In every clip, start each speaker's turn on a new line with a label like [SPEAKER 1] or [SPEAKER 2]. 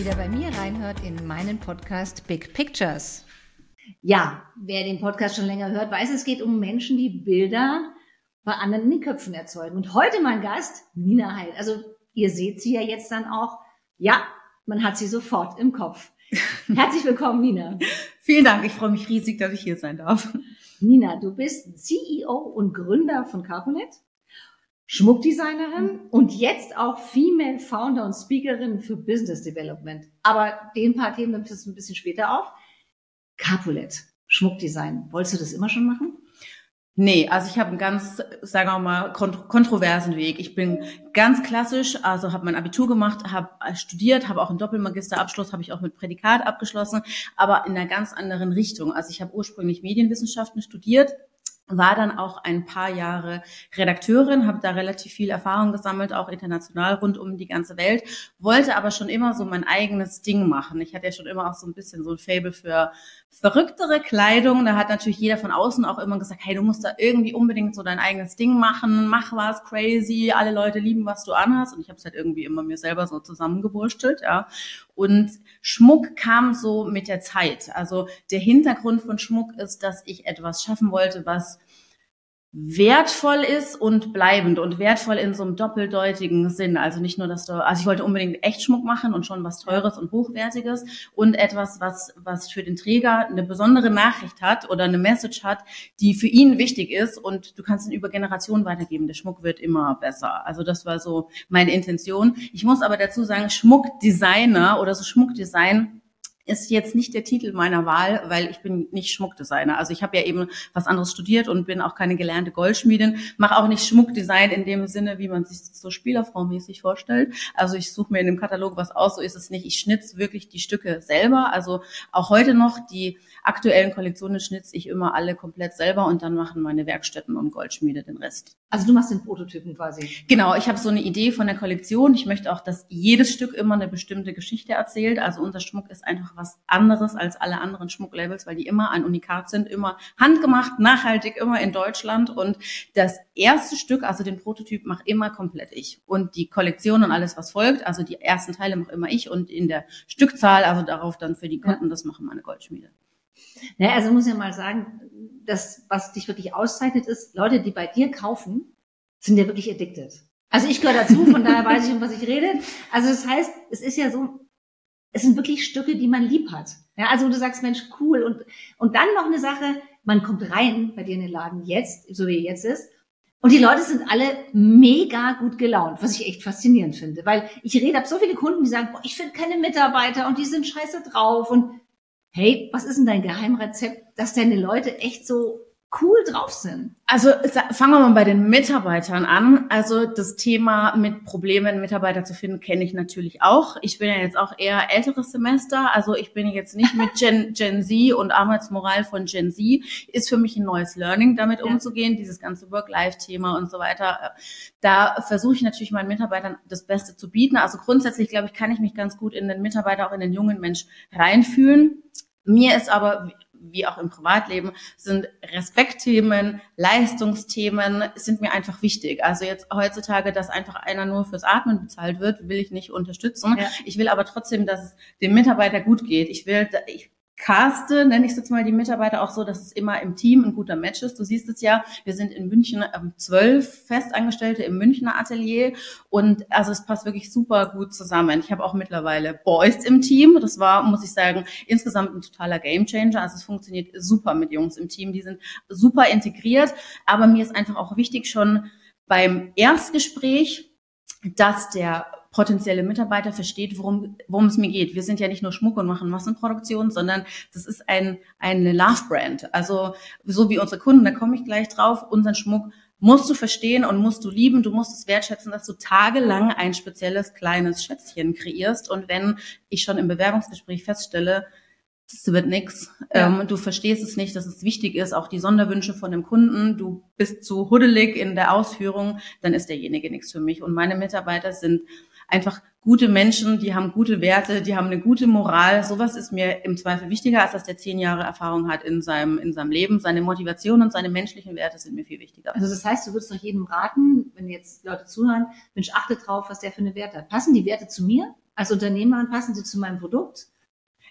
[SPEAKER 1] wieder bei mir reinhört in meinen Podcast Big Pictures.
[SPEAKER 2] Ja, wer den Podcast schon länger hört, weiß, es geht um Menschen, die Bilder bei anderen in den Köpfen erzeugen. Und heute mein Gast, Nina Heil. Also ihr seht sie ja jetzt dann auch. Ja, man hat sie sofort im Kopf. Herzlich willkommen, Nina.
[SPEAKER 3] Vielen Dank. Ich freue mich riesig, dass ich hier sein darf.
[SPEAKER 2] Nina, du bist CEO und Gründer von Carponet, Schmuckdesignerin und jetzt auch Female Founder und Speakerin für Business Development. Aber den paar Themen nimmst du ein bisschen später auf. Capulet, Schmuckdesign. Wolltest du das immer schon machen?
[SPEAKER 3] Nee, also ich habe einen ganz, sagen wir mal, kont kontroversen Weg. Ich bin ganz klassisch, also habe mein Abitur gemacht, habe studiert, habe auch einen Doppelmagisterabschluss, habe ich auch mit Prädikat abgeschlossen, aber in einer ganz anderen Richtung. Also ich habe ursprünglich Medienwissenschaften studiert, war dann auch ein paar Jahre Redakteurin, habe da relativ viel Erfahrung gesammelt, auch international rund um die ganze Welt, wollte aber schon immer so mein eigenes Ding machen. Ich hatte ja schon immer auch so ein bisschen so ein Fable für verrücktere Kleidung. Da hat natürlich jeder von außen auch immer gesagt, hey, du musst da irgendwie unbedingt so dein eigenes Ding machen, mach was crazy, alle Leute lieben, was du anhast. Und ich habe es halt irgendwie immer mir selber so zusammengewurstelt, ja. Und Schmuck kam so mit der Zeit. Also der Hintergrund von Schmuck ist, dass ich etwas schaffen wollte, was wertvoll ist und bleibend und wertvoll in so einem doppeldeutigen Sinn. Also nicht nur, dass du, also ich wollte unbedingt echt Schmuck machen und schon was Teures und Hochwertiges und etwas, was, was für den Träger eine besondere Nachricht hat oder eine Message hat, die für ihn wichtig ist und du kannst ihn über Generationen weitergeben. Der Schmuck wird immer besser. Also das war so meine Intention. Ich muss aber dazu sagen, Schmuckdesigner oder so Schmuckdesign ist jetzt nicht der Titel meiner Wahl, weil ich bin nicht Schmuckdesigner. Also ich habe ja eben was anderes studiert und bin auch keine gelernte Goldschmiedin, mache auch nicht Schmuckdesign in dem Sinne, wie man sich so spielerfraumäßig vorstellt. Also ich suche mir in dem Katalog was aus, so ist es nicht. Ich schnitze wirklich die Stücke selber. Also auch heute noch die aktuellen Kollektionen schnitze ich immer alle komplett selber und dann machen meine Werkstätten und Goldschmiede den Rest.
[SPEAKER 2] Also du machst den Prototypen quasi.
[SPEAKER 3] Genau, ich habe so eine Idee von der Kollektion. Ich möchte auch, dass jedes Stück immer eine bestimmte Geschichte erzählt. Also unser Schmuck ist einfach was anderes als alle anderen Schmucklabels, weil die immer ein Unikat sind, immer handgemacht, nachhaltig, immer in Deutschland. Und das erste Stück, also den Prototyp, mache immer komplett ich. Und die Kollektion und alles, was folgt, also die ersten Teile mache immer ich und in der Stückzahl, also darauf dann für die Kunden, ja. das machen meine Goldschmiede.
[SPEAKER 2] Naja, also muss ja mal sagen, das, was dich wirklich auszeichnet, ist, Leute, die bei dir kaufen, sind ja wirklich addicted. Also ich gehöre dazu, von daher weiß ich, um was ich rede. Also das heißt, es ist ja so, es sind wirklich Stücke, die man lieb hat. Ja, also du sagst, Mensch, cool. Und, und dann noch eine Sache, man kommt rein bei dir in den Laden jetzt, so wie er jetzt ist, und die Leute sind alle mega gut gelaunt, was ich echt faszinierend finde. Weil ich rede, habe so viele Kunden, die sagen, boah, ich finde keine Mitarbeiter und die sind scheiße drauf. Und hey, was ist denn dein Geheimrezept, dass deine Leute echt so cool drauf sind?
[SPEAKER 3] Also fangen wir mal bei den Mitarbeitern an. Also das Thema mit Problemen, Mitarbeiter zu finden, kenne ich natürlich auch. Ich bin ja jetzt auch eher älteres Semester. Also ich bin jetzt nicht mit Gen, Gen Z und Arbeitsmoral von Gen Z. Ist für mich ein neues Learning, damit ja. umzugehen, dieses ganze Work-Life-Thema und so weiter. Da versuche ich natürlich meinen Mitarbeitern das Beste zu bieten. Also grundsätzlich, glaube ich, kann ich mich ganz gut in den Mitarbeiter, auch in den jungen Mensch reinfühlen. Mir ist aber wie auch im Privatleben, sind Respektthemen, Leistungsthemen, sind mir einfach wichtig. Also jetzt heutzutage, dass einfach einer nur fürs Atmen bezahlt wird, will ich nicht unterstützen. Ja. Ich will aber trotzdem, dass es dem Mitarbeiter gut geht. Ich will, ich caste, nenne ich jetzt mal die Mitarbeiter auch so, dass es immer im Team ein guter Match ist. Du siehst es ja, wir sind in München ähm, zwölf Festangestellte im Münchner Atelier und also es passt wirklich super gut zusammen. Ich habe auch mittlerweile Boys im Team. Das war, muss ich sagen, insgesamt ein totaler Gamechanger. Also es funktioniert super mit Jungs im Team. Die sind super integriert. Aber mir ist einfach auch wichtig schon beim Erstgespräch, dass der potenzielle Mitarbeiter versteht, worum, worum es mir geht. Wir sind ja nicht nur Schmuck und machen Massenproduktion, sondern das ist ein, eine Love-Brand. Also so wie unsere Kunden, da komme ich gleich drauf, unseren Schmuck musst du verstehen und musst du lieben, du musst es wertschätzen, dass du tagelang ein spezielles kleines Schätzchen kreierst. Und wenn ich schon im Bewerbungsgespräch feststelle, das wird nix. Ja. Ähm, du verstehst es nicht, dass es wichtig ist, auch die Sonderwünsche von dem Kunden. Du bist zu huddelig in der Ausführung, dann ist derjenige nichts für mich. Und meine Mitarbeiter sind einfach gute Menschen, die haben gute Werte, die haben eine gute Moral. Sowas ist mir im Zweifel wichtiger, als dass der zehn Jahre Erfahrung hat in seinem, in seinem Leben. Seine Motivation und seine menschlichen Werte sind mir viel wichtiger.
[SPEAKER 2] Also das heißt, du würdest doch jedem raten, wenn jetzt Leute zuhören, Mensch, achte drauf, was der für eine Werte hat. Passen die Werte zu mir? als Unternehmerin passen sie zu meinem Produkt?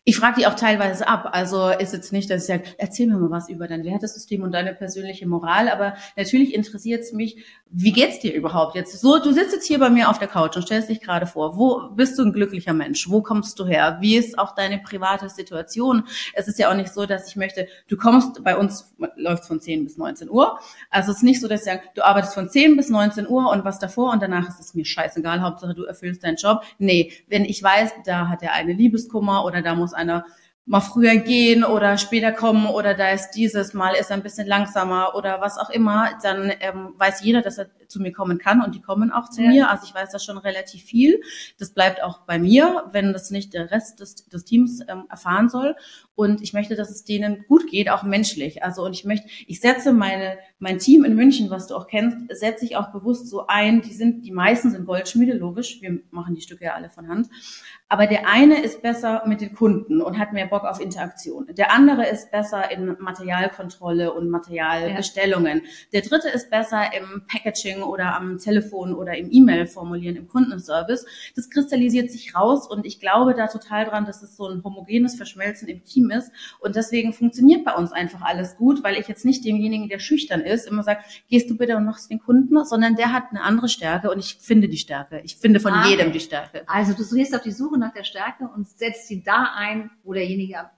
[SPEAKER 3] Ich frage die auch teilweise ab. Also ist jetzt nicht, dass ich sage, erzähl mir mal was über dein Wertesystem und deine persönliche Moral, aber natürlich interessiert es mich, wie geht's dir überhaupt jetzt? So, du sitzt jetzt hier bei mir auf der Couch und stellst dich gerade vor, wo bist du ein glücklicher Mensch? Wo kommst du her? Wie ist auch deine private Situation? Es ist ja auch nicht so, dass ich möchte, du kommst, bei uns läuft von 10 bis 19 Uhr. Also es ist nicht so, dass ich sage, du arbeitest von 10 bis 19 Uhr und was davor und danach ist es mir scheißegal, Hauptsache du erfüllst deinen Job. Nee, wenn ich weiß, da hat er eine Liebeskummer oder da muss einer mal früher gehen oder später kommen oder da ist dieses Mal ist er ein bisschen langsamer oder was auch immer, dann ähm, weiß jeder, dass er zu mir kommen kann und die kommen auch zu ja. mir. Also ich weiß das schon relativ viel. Das bleibt auch bei mir, wenn das nicht der Rest des, des Teams ähm, erfahren soll. Und ich möchte, dass es denen gut geht, auch menschlich. Also und ich möchte, ich setze meine mein Team in München, was du auch kennst, setze ich auch bewusst so ein. Die sind, die meisten sind Goldschmiede, logisch. Wir machen die Stücke ja alle von Hand. Aber der eine ist besser mit den Kunden und hat mehr Bock auf Interaktion. Der andere ist besser in Materialkontrolle und Materialbestellungen. Ja. Der dritte ist besser im Packaging oder am Telefon oder im E-Mail formulieren, im Kundenservice. Das kristallisiert sich raus und ich glaube da total dran, dass es so ein homogenes Verschmelzen im Team ist. Und deswegen funktioniert bei uns einfach alles gut, weil ich jetzt nicht demjenigen, der schüchtern ist, immer sage, gehst du bitte und machst den Kunden, sondern der hat eine andere Stärke und ich finde die Stärke. Ich finde von ah, jedem die Stärke.
[SPEAKER 2] Also du gehst auf die Suche nach der Stärke und setzt sie da ein, wo derjenige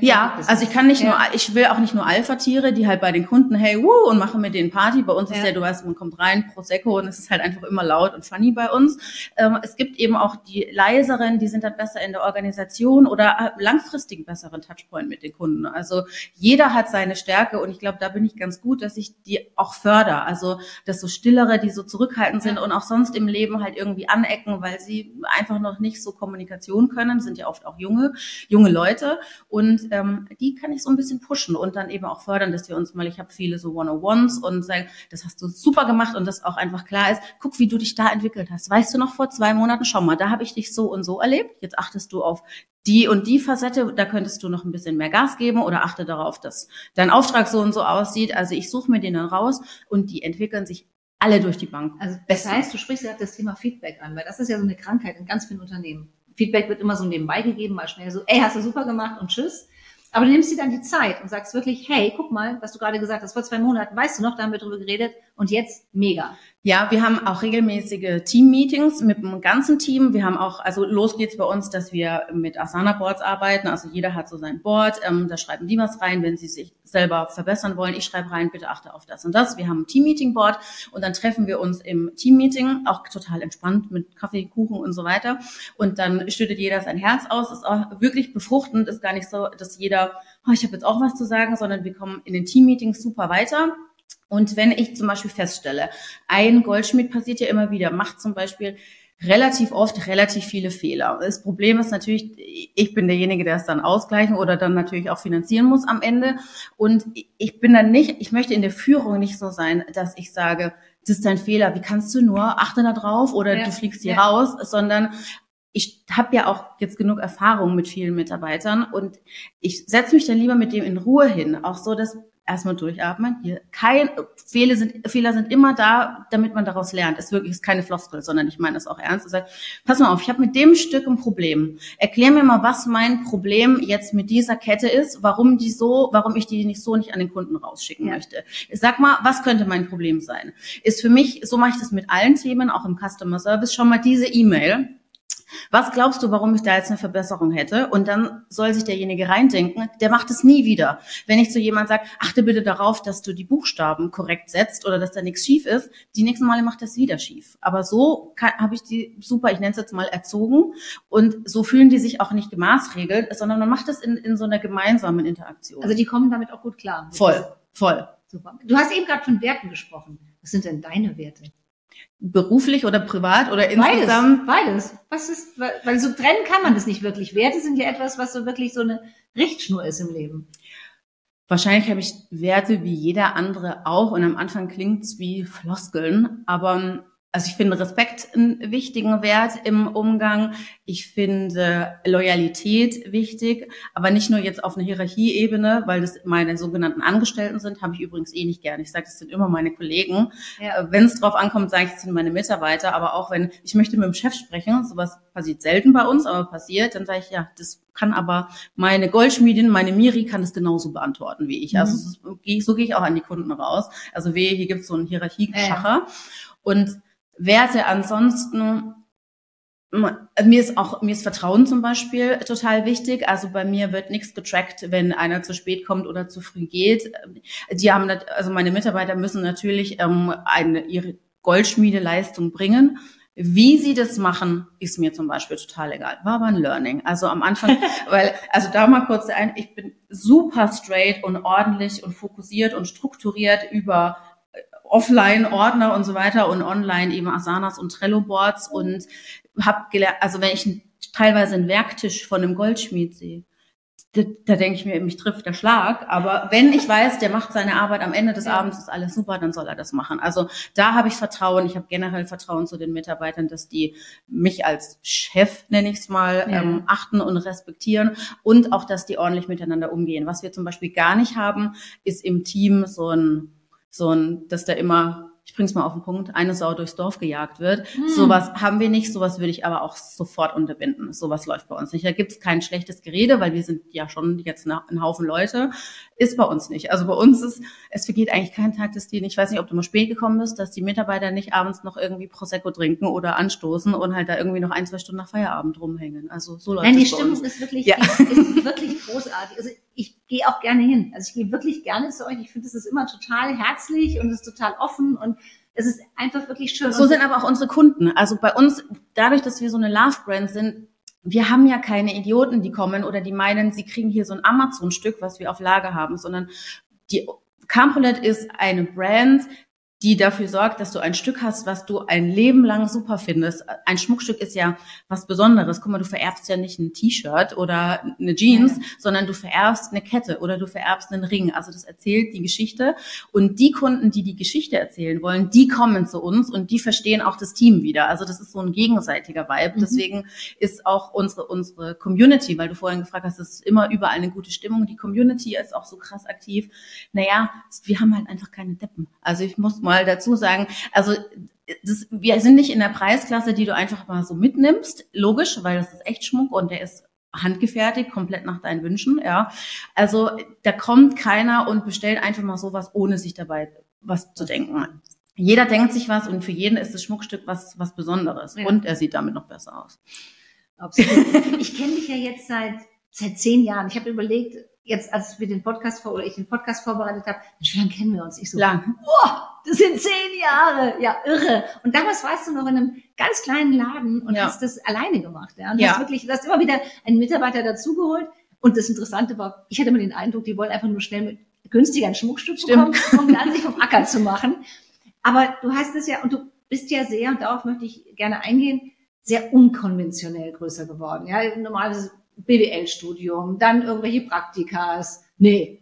[SPEAKER 3] ja, also ich kann nicht ja. nur, ich will auch nicht nur Alpha-Tiere, die halt bei den Kunden, hey, wuh, und machen mit denen Party. Bei uns ja. ist ja, du weißt, man kommt rein, Prosecco, und es ist halt einfach immer laut und funny bei uns. Ähm, es gibt eben auch die leiseren, die sind dann besser in der Organisation oder langfristig besseren Touchpoint mit den Kunden. Also jeder hat seine Stärke und ich glaube, da bin ich ganz gut, dass ich die auch förder. Also das so stillere, die so zurückhaltend sind ja. und auch sonst im Leben halt irgendwie anecken, weil sie einfach noch nicht so Kommunikation können, sind ja oft auch junge, junge Leute. Und ähm, die kann ich so ein bisschen pushen und dann eben auch fördern, dass wir uns mal, ich habe viele so One-on-Ones und sagen, das hast du super gemacht und das auch einfach klar ist, guck, wie du dich da entwickelt hast. Weißt du noch vor zwei Monaten, schau mal, da habe ich dich so und so erlebt. Jetzt achtest du auf die und die Facette, da könntest du noch ein bisschen mehr Gas geben oder achte darauf, dass dein Auftrag so und so aussieht. Also ich suche mir den dann raus und die entwickeln sich alle durch die Bank.
[SPEAKER 2] Also das heißt, du sprichst ja das Thema Feedback an, weil das ist ja so eine Krankheit in ganz vielen Unternehmen. Feedback wird immer so nebenbei gegeben, mal schnell so, ey, hast du super gemacht und tschüss. Aber du nimmst dir dann die Zeit und sagst wirklich, hey, guck mal, was du gerade gesagt hast, vor zwei Monaten, weißt du noch, da haben wir drüber geredet und jetzt mega.
[SPEAKER 3] Ja, wir haben auch regelmäßige Team-Meetings mit dem ganzen Team. Wir haben auch, also los geht's bei uns, dass wir mit Asana-Boards arbeiten. Also jeder hat so sein Board. Ähm, da schreiben die was rein, wenn sie sich selber verbessern wollen. Ich schreibe rein, bitte achte auf das und das. Wir haben ein Team-Meeting-Board und dann treffen wir uns im Team-Meeting, auch total entspannt mit Kaffee, Kuchen und so weiter. Und dann schüttet jeder sein Herz aus. Ist auch wirklich befruchtend. Ist gar nicht so, dass jeder, oh, ich habe jetzt auch was zu sagen, sondern wir kommen in den Team-Meetings super weiter. Und wenn ich zum Beispiel feststelle, ein Goldschmied passiert ja immer wieder, macht zum Beispiel relativ oft relativ viele Fehler. Das Problem ist natürlich, ich bin derjenige, der es dann ausgleichen oder dann natürlich auch finanzieren muss am Ende. Und ich bin dann nicht, ich möchte in der Führung nicht so sein, dass ich sage, das ist dein Fehler, wie kannst du nur, achte da drauf oder ja, du fliegst hier ja. raus, sondern ich habe ja auch jetzt genug Erfahrung mit vielen Mitarbeitern und ich setze mich dann lieber mit dem in Ruhe hin, auch so, dass erstmal durchatmen. Hier kein Fehler sind Fehler sind immer da, damit man daraus lernt. Es ist wirklich ist keine Floskel, sondern ich meine das auch ernst. Ich sage, pass mal auf, ich habe mit dem Stück ein Problem. Erklär mir mal, was mein Problem jetzt mit dieser Kette ist, warum die so, warum ich die nicht so nicht an den Kunden rausschicken ja. möchte. Ich sag mal, was könnte mein Problem sein? Ist für mich, so mache ich das mit allen Themen, auch im Customer Service, schon mal diese E-Mail was glaubst du, warum ich da jetzt eine Verbesserung hätte? Und dann soll sich derjenige reindenken, der macht es nie wieder. Wenn ich zu jemand sage, achte bitte darauf, dass du die Buchstaben korrekt setzt oder dass da nichts schief ist, die nächsten Male macht das wieder schief. Aber so habe ich die super, ich nenne es jetzt mal erzogen und so fühlen die sich auch nicht gemaßregelt, sondern man macht das in, in so einer gemeinsamen Interaktion.
[SPEAKER 2] Also die kommen damit auch gut klar.
[SPEAKER 3] Voll, voll.
[SPEAKER 2] Super. Du hast eben gerade von Werten gesprochen. Was sind denn deine Werte?
[SPEAKER 3] Beruflich oder privat oder
[SPEAKER 2] insgesamt? Beides, beides. Was ist, weil so trennen kann man das nicht wirklich. Werte sind ja etwas, was so wirklich so eine Richtschnur ist im Leben.
[SPEAKER 3] Wahrscheinlich habe ich Werte wie jeder andere auch und am Anfang klingt's wie Floskeln, aber also ich finde Respekt einen wichtigen Wert im Umgang. Ich finde Loyalität wichtig, aber nicht nur jetzt auf einer Hierarchieebene, weil das meine sogenannten Angestellten sind, habe ich übrigens eh nicht gerne. Ich sage, das sind immer meine Kollegen. Ja. Äh, wenn es drauf ankommt, sage ich, das sind meine Mitarbeiter. Aber auch wenn ich möchte mit dem Chef sprechen, sowas passiert selten bei uns, aber passiert, dann sage ich, ja, das kann aber meine Goldschmiedin, meine Miri kann es genauso beantworten wie ich. Also mhm. Also so gehe ich auch an die Kunden raus. Also wehe, hier gibt es so einen Hierarchieschacher. Ja. Und Werte ansonsten, mir ist auch, mir ist Vertrauen zum Beispiel total wichtig. Also bei mir wird nichts getrackt, wenn einer zu spät kommt oder zu früh geht. Die haben, also meine Mitarbeiter müssen natürlich ähm, eine, ihre Goldschmiedeleistung bringen. Wie sie das machen, ist mir zum Beispiel total egal. War aber ein Learning. Also am Anfang, weil, also da mal kurz ein, ich bin super straight und ordentlich und fokussiert und strukturiert über Offline-Ordner und so weiter und online eben Asanas und Trello-Boards und habe gelernt, also wenn ich teilweise einen Werktisch von einem Goldschmied sehe, da, da denke ich mir, mich trifft der Schlag. Aber wenn ich weiß, der macht seine Arbeit am Ende des. Abends, ist alles super, dann soll er das machen. Also da habe ich Vertrauen. Ich habe generell Vertrauen zu den Mitarbeitern, dass die mich als Chef, nenne ich es mal, ja. ähm, achten und respektieren und auch, dass die ordentlich miteinander umgehen. Was wir zum Beispiel gar nicht haben, ist im Team so ein so ein, dass da immer, ich bring's mal auf den Punkt, eine Sau durchs Dorf gejagt wird. Hm. Sowas haben wir nicht, sowas würde ich aber auch sofort unterbinden. Sowas läuft bei uns nicht. Da gibt's kein schlechtes Gerede, weil wir sind ja schon jetzt ein Haufen Leute. Ist bei uns nicht. Also bei uns ist, es vergeht eigentlich kein Tag dass die, ich weiß nicht, ob du mal spät gekommen bist, dass die Mitarbeiter nicht abends noch irgendwie Prosecco trinken oder anstoßen und halt da irgendwie noch ein, zwei Stunden nach Feierabend rumhängen. Also so läuft
[SPEAKER 2] Nein, die Stimmung uns. ist wirklich, ja. ist, ist wirklich großartig. Also ich gehe auch gerne hin. Also ich gehe wirklich gerne zu euch. Ich finde, es ist immer total herzlich und es ist total offen und es ist einfach wirklich schön.
[SPEAKER 3] So sind aber auch unsere Kunden. Also bei uns, dadurch, dass wir so eine Love-Brand sind, wir haben ja keine Idioten, die kommen oder die meinen, sie kriegen hier so ein Amazon-Stück, was wir auf Lager haben, sondern die Campolet ist eine Brand, die dafür sorgt, dass du ein Stück hast, was du ein Leben lang super findest. Ein Schmuckstück ist ja was Besonderes. Guck mal, du vererbst ja nicht ein T-Shirt oder eine Jeans, ja. sondern du vererbst eine Kette oder du vererbst einen Ring. Also das erzählt die Geschichte. Und die Kunden, die die Geschichte erzählen wollen, die kommen zu uns und die verstehen auch das Team wieder. Also das ist so ein gegenseitiger Vibe. Mhm. Deswegen ist auch unsere, unsere Community, weil du vorhin gefragt hast, es ist immer überall eine gute Stimmung. Die Community ist auch so krass aktiv. Naja, wir haben halt einfach keine Deppen. Also ich muss mal mal dazu sagen, also das, wir sind nicht in der Preisklasse, die du einfach mal so mitnimmst, logisch, weil das ist echt Schmuck und der ist handgefertigt, komplett nach deinen Wünschen, ja. Also da kommt keiner und bestellt einfach mal sowas, ohne sich dabei was zu denken. Jeder denkt sich was und für jeden ist das Schmuckstück was, was Besonderes. Ja. Und er sieht damit noch besser aus.
[SPEAKER 2] Absolut. Ich kenne dich ja jetzt seit, seit zehn Jahren. Ich habe überlegt, jetzt, als wir den Podcast vor, oder ich den Podcast vorbereitet habe, wie lange kennen wir uns? Ich so,
[SPEAKER 3] lang.
[SPEAKER 2] Boah, das sind zehn Jahre, ja, irre. Und damals warst du noch in einem ganz kleinen Laden und ja. hast das alleine gemacht, ja. Und ja. hast wirklich, du hast immer wieder einen Mitarbeiter dazugeholt. Und das Interessante war, ich hatte immer den Eindruck, die wollen einfach nur schnell mit günstiger ein Schmuckstück Stimmt. bekommen, um dann sich vom Acker zu machen. Aber du hast es ja, und du bist ja sehr, und darauf möchte ich gerne eingehen, sehr unkonventionell größer geworden. Ja, normales BWL-Studium, dann irgendwelche Praktikas. Nee.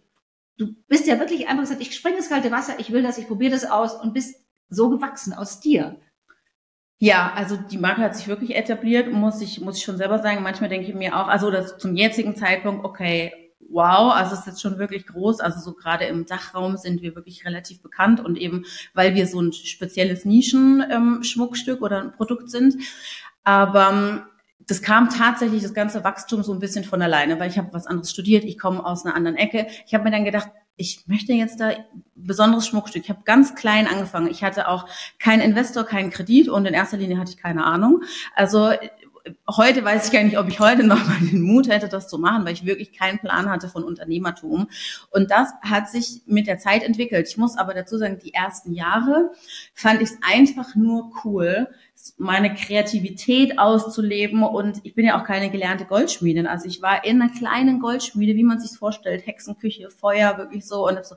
[SPEAKER 2] Du bist ja wirklich einfach gesagt, ich springe ins kalte Wasser, ich will das, ich probiere das aus und bist so gewachsen aus dir.
[SPEAKER 3] Ja, also die Marke hat sich wirklich etabliert, muss ich, muss ich schon selber sagen. Manchmal denke ich mir auch, also das zum jetzigen Zeitpunkt, okay, wow, also es ist jetzt schon wirklich groß. Also so gerade im Dachraum sind wir wirklich relativ bekannt und eben, weil wir so ein spezielles Nischen-Schmuckstück ähm, oder ein Produkt sind. Aber das kam tatsächlich das ganze Wachstum so ein bisschen von alleine, weil ich habe was anderes studiert, ich komme aus einer anderen Ecke. Ich habe mir dann gedacht, ich möchte jetzt da besonderes Schmuckstück. Ich habe ganz klein angefangen. Ich hatte auch keinen Investor, keinen Kredit und in erster Linie hatte ich keine Ahnung. Also heute weiß ich gar nicht, ob ich heute noch mal den Mut hätte, das zu machen, weil ich wirklich keinen Plan hatte von Unternehmertum. Und das hat sich mit der Zeit entwickelt. Ich muss aber dazu sagen, die ersten Jahre fand ich es einfach nur cool, meine Kreativität auszuleben. Und ich bin ja auch keine gelernte Goldschmiedin. Also ich war in einer kleinen Goldschmiede, wie man sich vorstellt, Hexenküche, Feuer, wirklich so. Und so,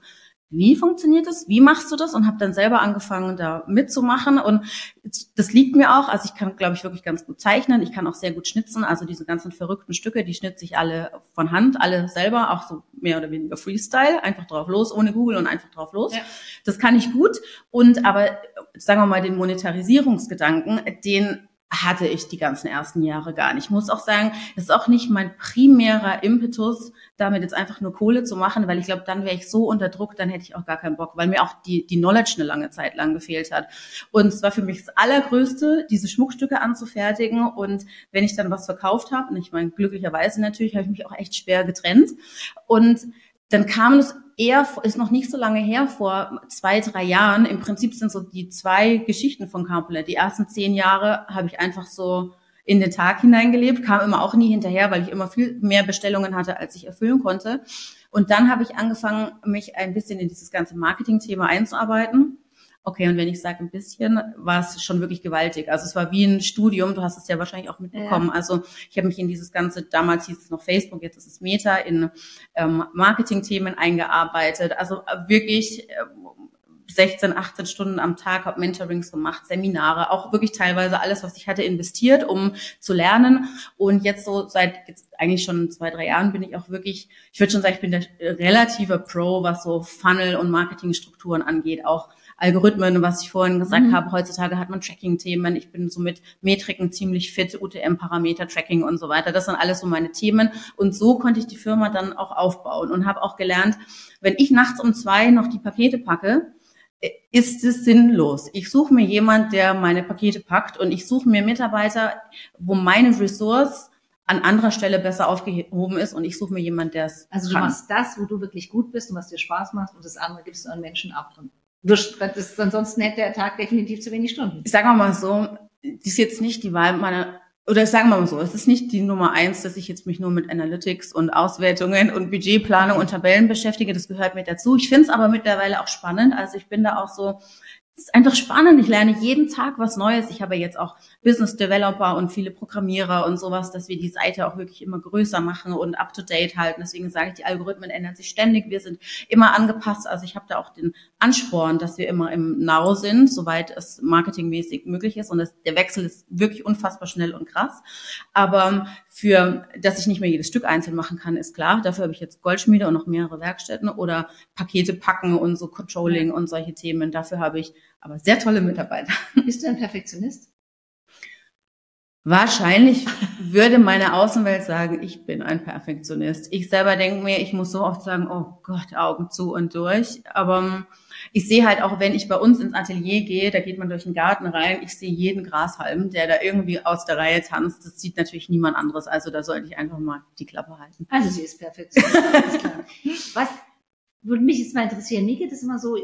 [SPEAKER 3] wie funktioniert das? Wie machst du das? Und habe dann selber angefangen, da mitzumachen. Und das liegt mir auch. Also ich kann, glaube ich, wirklich ganz gut zeichnen. Ich kann auch sehr gut schnitzen. Also diese ganzen verrückten Stücke, die schnitze ich alle von Hand, alle selber, auch so mehr oder weniger Freestyle, einfach drauf los, ohne Google und einfach drauf los. Ja. Das kann ich gut. Und aber sagen wir mal, den Monetarisierungsgedanken, den hatte ich die ganzen ersten Jahre gar nicht. Ich muss auch sagen, das ist auch nicht mein primärer Impetus, damit jetzt einfach nur Kohle zu machen, weil ich glaube, dann wäre ich so unter Druck, dann hätte ich auch gar keinen Bock, weil mir auch die, die Knowledge eine lange Zeit lang gefehlt hat. Und es war für mich das Allergrößte, diese Schmuckstücke anzufertigen. Und wenn ich dann was verkauft habe, und ich meine, glücklicherweise natürlich, habe ich mich auch echt schwer getrennt. Und dann kam es eher, ist noch nicht so lange her, vor zwei, drei Jahren. Im Prinzip sind so die zwei Geschichten von Carpooler. Die ersten zehn Jahre habe ich einfach so in den Tag hineingelebt, kam immer auch nie hinterher, weil ich immer viel mehr Bestellungen hatte, als ich erfüllen konnte. Und dann habe ich angefangen, mich ein bisschen in dieses ganze Marketing-Thema einzuarbeiten Okay, und wenn ich sage ein bisschen, war es schon wirklich gewaltig. Also es war wie ein Studium, du hast es ja wahrscheinlich auch mitbekommen. Ja. Also ich habe mich in dieses ganze, damals hieß es noch Facebook, jetzt ist es Meta, in ähm, Marketing-Themen eingearbeitet. Also wirklich äh, 16, 18 Stunden am Tag, habe Mentorings gemacht, Seminare, auch wirklich teilweise alles, was ich hatte, investiert, um zu lernen. Und jetzt so seit jetzt eigentlich schon zwei, drei Jahren bin ich auch wirklich, ich würde schon sagen, ich bin der relative Pro, was so Funnel und Marketingstrukturen angeht, auch Algorithmen, was ich vorhin gesagt mhm. habe. Heutzutage hat man Tracking-Themen. Ich bin so mit Metriken ziemlich fit, UTM-Parameter, Tracking und so weiter. Das sind alles so meine Themen. Und so konnte ich die Firma dann auch aufbauen und habe auch gelernt, wenn ich nachts um zwei noch die Pakete packe, äh, ist es sinnlos. Ich suche mir jemand, der meine Pakete packt und ich suche mir Mitarbeiter, wo meine Ressource an anderer Stelle besser aufgehoben ist und ich suche mir jemand, der es
[SPEAKER 2] Also du kann. machst das, wo du wirklich gut bist und was dir Spaß macht und das andere gibst du an Menschen ab. Und das ist, ansonsten hätte der Tag definitiv zu wenig Stunden.
[SPEAKER 3] Ich sage mal so, das ist jetzt nicht die Wahl meiner, oder sagen wir mal so, es ist nicht die Nummer eins, dass ich jetzt mich nur mit Analytics und Auswertungen und Budgetplanung und Tabellen beschäftige. Das gehört mir dazu. Ich finde es aber mittlerweile auch spannend. Also ich bin da auch so, es ist einfach spannend. Ich lerne jeden Tag was Neues. Ich habe jetzt auch Business Developer und viele Programmierer und sowas, dass wir die Seite auch wirklich immer größer machen und up to date halten. Deswegen sage ich, die Algorithmen ändern sich ständig. Wir sind immer angepasst. Also ich habe da auch den Ansporn, dass wir immer im Now sind, soweit es marketingmäßig möglich ist. Und das, der Wechsel ist wirklich unfassbar schnell und krass. Aber für, dass ich nicht mehr jedes Stück einzeln machen kann, ist klar. Dafür habe ich jetzt Goldschmiede und noch mehrere Werkstätten oder Pakete packen und so Controlling und solche Themen. Dafür habe ich aber sehr tolle Mitarbeiter.
[SPEAKER 2] Bist du ein Perfektionist?
[SPEAKER 3] Wahrscheinlich würde meine Außenwelt sagen, ich bin ein Perfektionist. Ich selber denke mir, ich muss so oft sagen, oh Gott, Augen zu und durch. Aber ähm, ich sehe halt auch, wenn ich bei uns ins Atelier gehe, da geht man durch den Garten rein, ich sehe jeden Grashalm, der da irgendwie aus der Reihe tanzt. Das sieht natürlich niemand anderes. Also da sollte ich einfach mal die Klappe halten.
[SPEAKER 2] Also sie ist perfekt. Was würde mich jetzt mal interessieren, mir geht es immer so,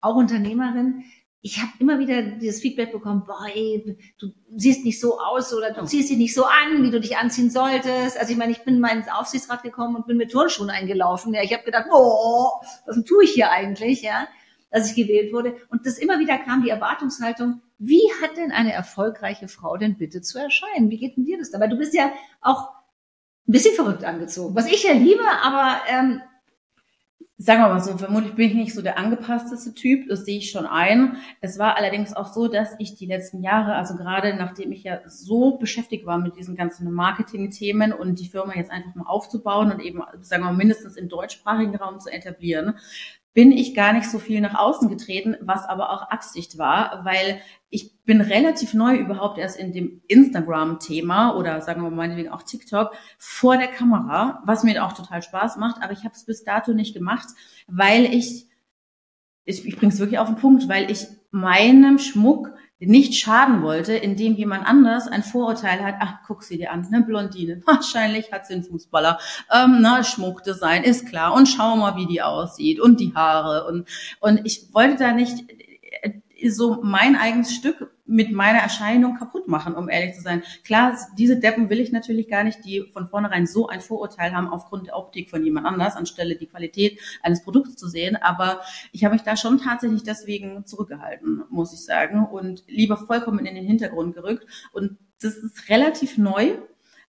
[SPEAKER 2] auch Unternehmerin, ich habe immer wieder dieses Feedback bekommen, boah, ey, du siehst nicht so aus oder du ziehst dich nicht so an, wie du dich anziehen solltest. Also ich meine, ich bin mal ins Aufsichtsrat gekommen und bin mit Turnschuhen eingelaufen. Ja, ich habe gedacht, oh, was tue ich hier eigentlich, ja, dass ich gewählt wurde. Und das immer wieder kam die Erwartungshaltung, wie hat denn eine erfolgreiche Frau denn bitte zu erscheinen? Wie geht denn dir das dabei? Du bist ja auch ein bisschen verrückt angezogen, was ich ja liebe, aber ähm,
[SPEAKER 3] Sagen wir mal so, vermutlich bin ich nicht so der angepassteste Typ, das sehe ich schon ein. Es war allerdings auch so, dass ich die letzten Jahre, also gerade nachdem ich ja so beschäftigt war mit diesen ganzen Marketing-Themen und die Firma jetzt einfach mal aufzubauen und eben, sagen wir mal, mindestens im deutschsprachigen Raum zu etablieren, bin ich gar nicht so viel nach außen getreten, was aber auch Absicht war, weil ich bin relativ neu überhaupt erst in dem Instagram-Thema oder sagen wir mal meinetwegen auch TikTok vor der Kamera, was mir auch total Spaß macht, aber ich habe es bis dato nicht gemacht, weil ich, ich, ich bringe es wirklich auf den Punkt, weil ich meinem Schmuck nicht schaden wollte, indem jemand anders ein Vorurteil hat, ach, guck sie dir an, eine Blondine, wahrscheinlich hat sie einen Fußballer, ähm, na, Schmuckdesign, ist klar, und schau mal, wie die aussieht, und die Haare, und, und ich wollte da nicht so mein eigenes Stück mit meiner Erscheinung kaputt machen, um ehrlich zu sein. Klar, diese Deppen will ich natürlich gar nicht, die von vornherein so ein Vorurteil haben aufgrund der Optik von jemand anders, anstelle die Qualität eines Produkts zu sehen. Aber ich habe mich da schon tatsächlich deswegen zurückgehalten, muss ich sagen, und lieber vollkommen in den Hintergrund gerückt. Und das ist relativ neu,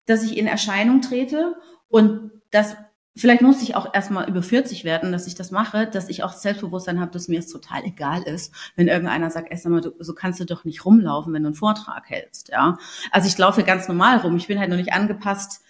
[SPEAKER 3] dass ich in Erscheinung trete und das vielleicht muss ich auch erstmal über 40 werden, dass ich das mache, dass ich auch Selbstbewusstsein habe, dass mir es total egal ist, wenn irgendeiner sagt, ey, sag mal, du, so kannst du doch nicht rumlaufen, wenn du einen Vortrag hältst, ja. Also ich laufe ganz normal rum. Ich bin halt noch nicht angepasst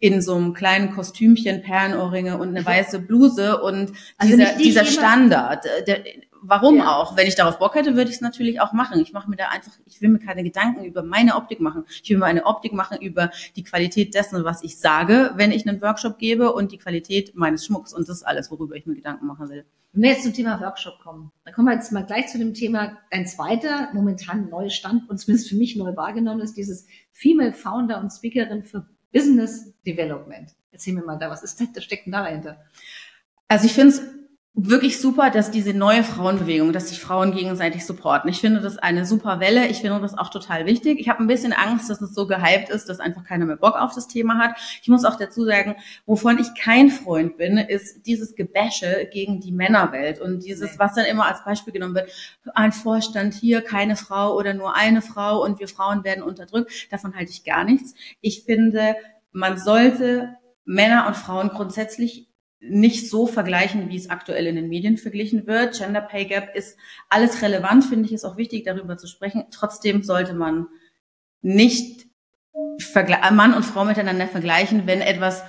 [SPEAKER 3] in so einem kleinen Kostümchen, Perlenohrringe und eine weiße Bluse und
[SPEAKER 2] Also
[SPEAKER 3] dieser,
[SPEAKER 2] die
[SPEAKER 3] dieser Standard. äh, Der, warum
[SPEAKER 2] Ja.
[SPEAKER 3] auch? Wenn ich darauf Bock hätte, würde ich es natürlich auch machen. Ich mache mir da einfach, ich will mir keine Gedanken über meine Optik machen. Ich will mir eine Optik machen über die Qualität dessen, was ich sage, wenn ich einen Workshop gebe und die Qualität meines Schmucks. Und das ist alles, worüber ich mir Gedanken machen will.
[SPEAKER 2] Wenn wir jetzt zum Thema Workshop kommen, dann kommen wir jetzt mal gleich zu dem Thema, ein zweiter, momentan neuer Stand und zumindest für mich neu wahrgenommen ist, dieses Female Founder und Speakerin für Business Development. Erzähl mir mal da, was ist das, das steckt denn da dahinter?
[SPEAKER 3] Also ich finde es wirklich super, dass diese neue Frauenbewegung, dass sich Frauen gegenseitig supporten. Ich finde das eine super Welle. Ich finde das auch total wichtig. Ich habe ein bisschen Angst, dass es so gehypt ist, dass einfach keiner mehr Bock auf das Thema hat. Ich muss auch dazu sagen, wovon ich kein Freund bin, ist dieses Gebäsche gegen die Männerwelt und dieses, was dann immer als Beispiel genommen wird, ein Vorstand hier, keine Frau oder nur eine Frau und wir Frauen werden unterdrückt. Davon halte ich gar nichts. Ich finde, man sollte Männer und Frauen grundsätzlich nicht so vergleichen, wie es aktuell in den Medien verglichen wird. Gender Pay Gap ist alles relevant, finde ich, ist auch wichtig, darüber zu sprechen. Trotzdem sollte man nicht vergle- Mann und Frau miteinander vergleichen, wenn etwas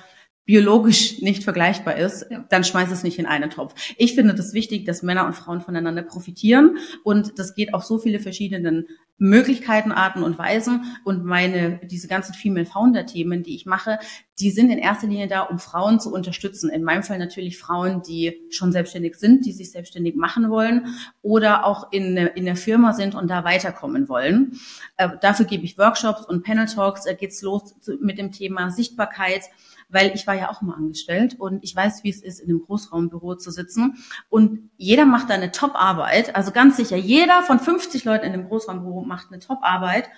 [SPEAKER 3] biologisch nicht vergleichbar ist,
[SPEAKER 2] Ja.
[SPEAKER 3] dann schmeiß es nicht in einen Topf. Ich finde das wichtig, dass Männer und Frauen voneinander profitieren und das geht auf so viele verschiedenen Möglichkeiten, Arten und Weisen und meine, diese ganzen Female Founder Themen, die ich mache, die sind in erster Linie da, um Frauen zu unterstützen. In meinem Fall natürlich Frauen, die schon selbstständig sind, die sich selbstständig machen wollen oder auch in, in der Firma sind und da weiterkommen wollen. Äh, dafür gebe ich Workshops und Panel Talks. Da geht's los zu, mit dem Thema Sichtbarkeit, weil ich war ja auch mal angestellt und ich weiß, wie es ist, in einem Großraumbüro zu sitzen. Und jeder macht da eine Top-Arbeit. Also ganz sicher, jeder von 50 Leuten in dem Großraumbüro macht eine Top-Arbeit.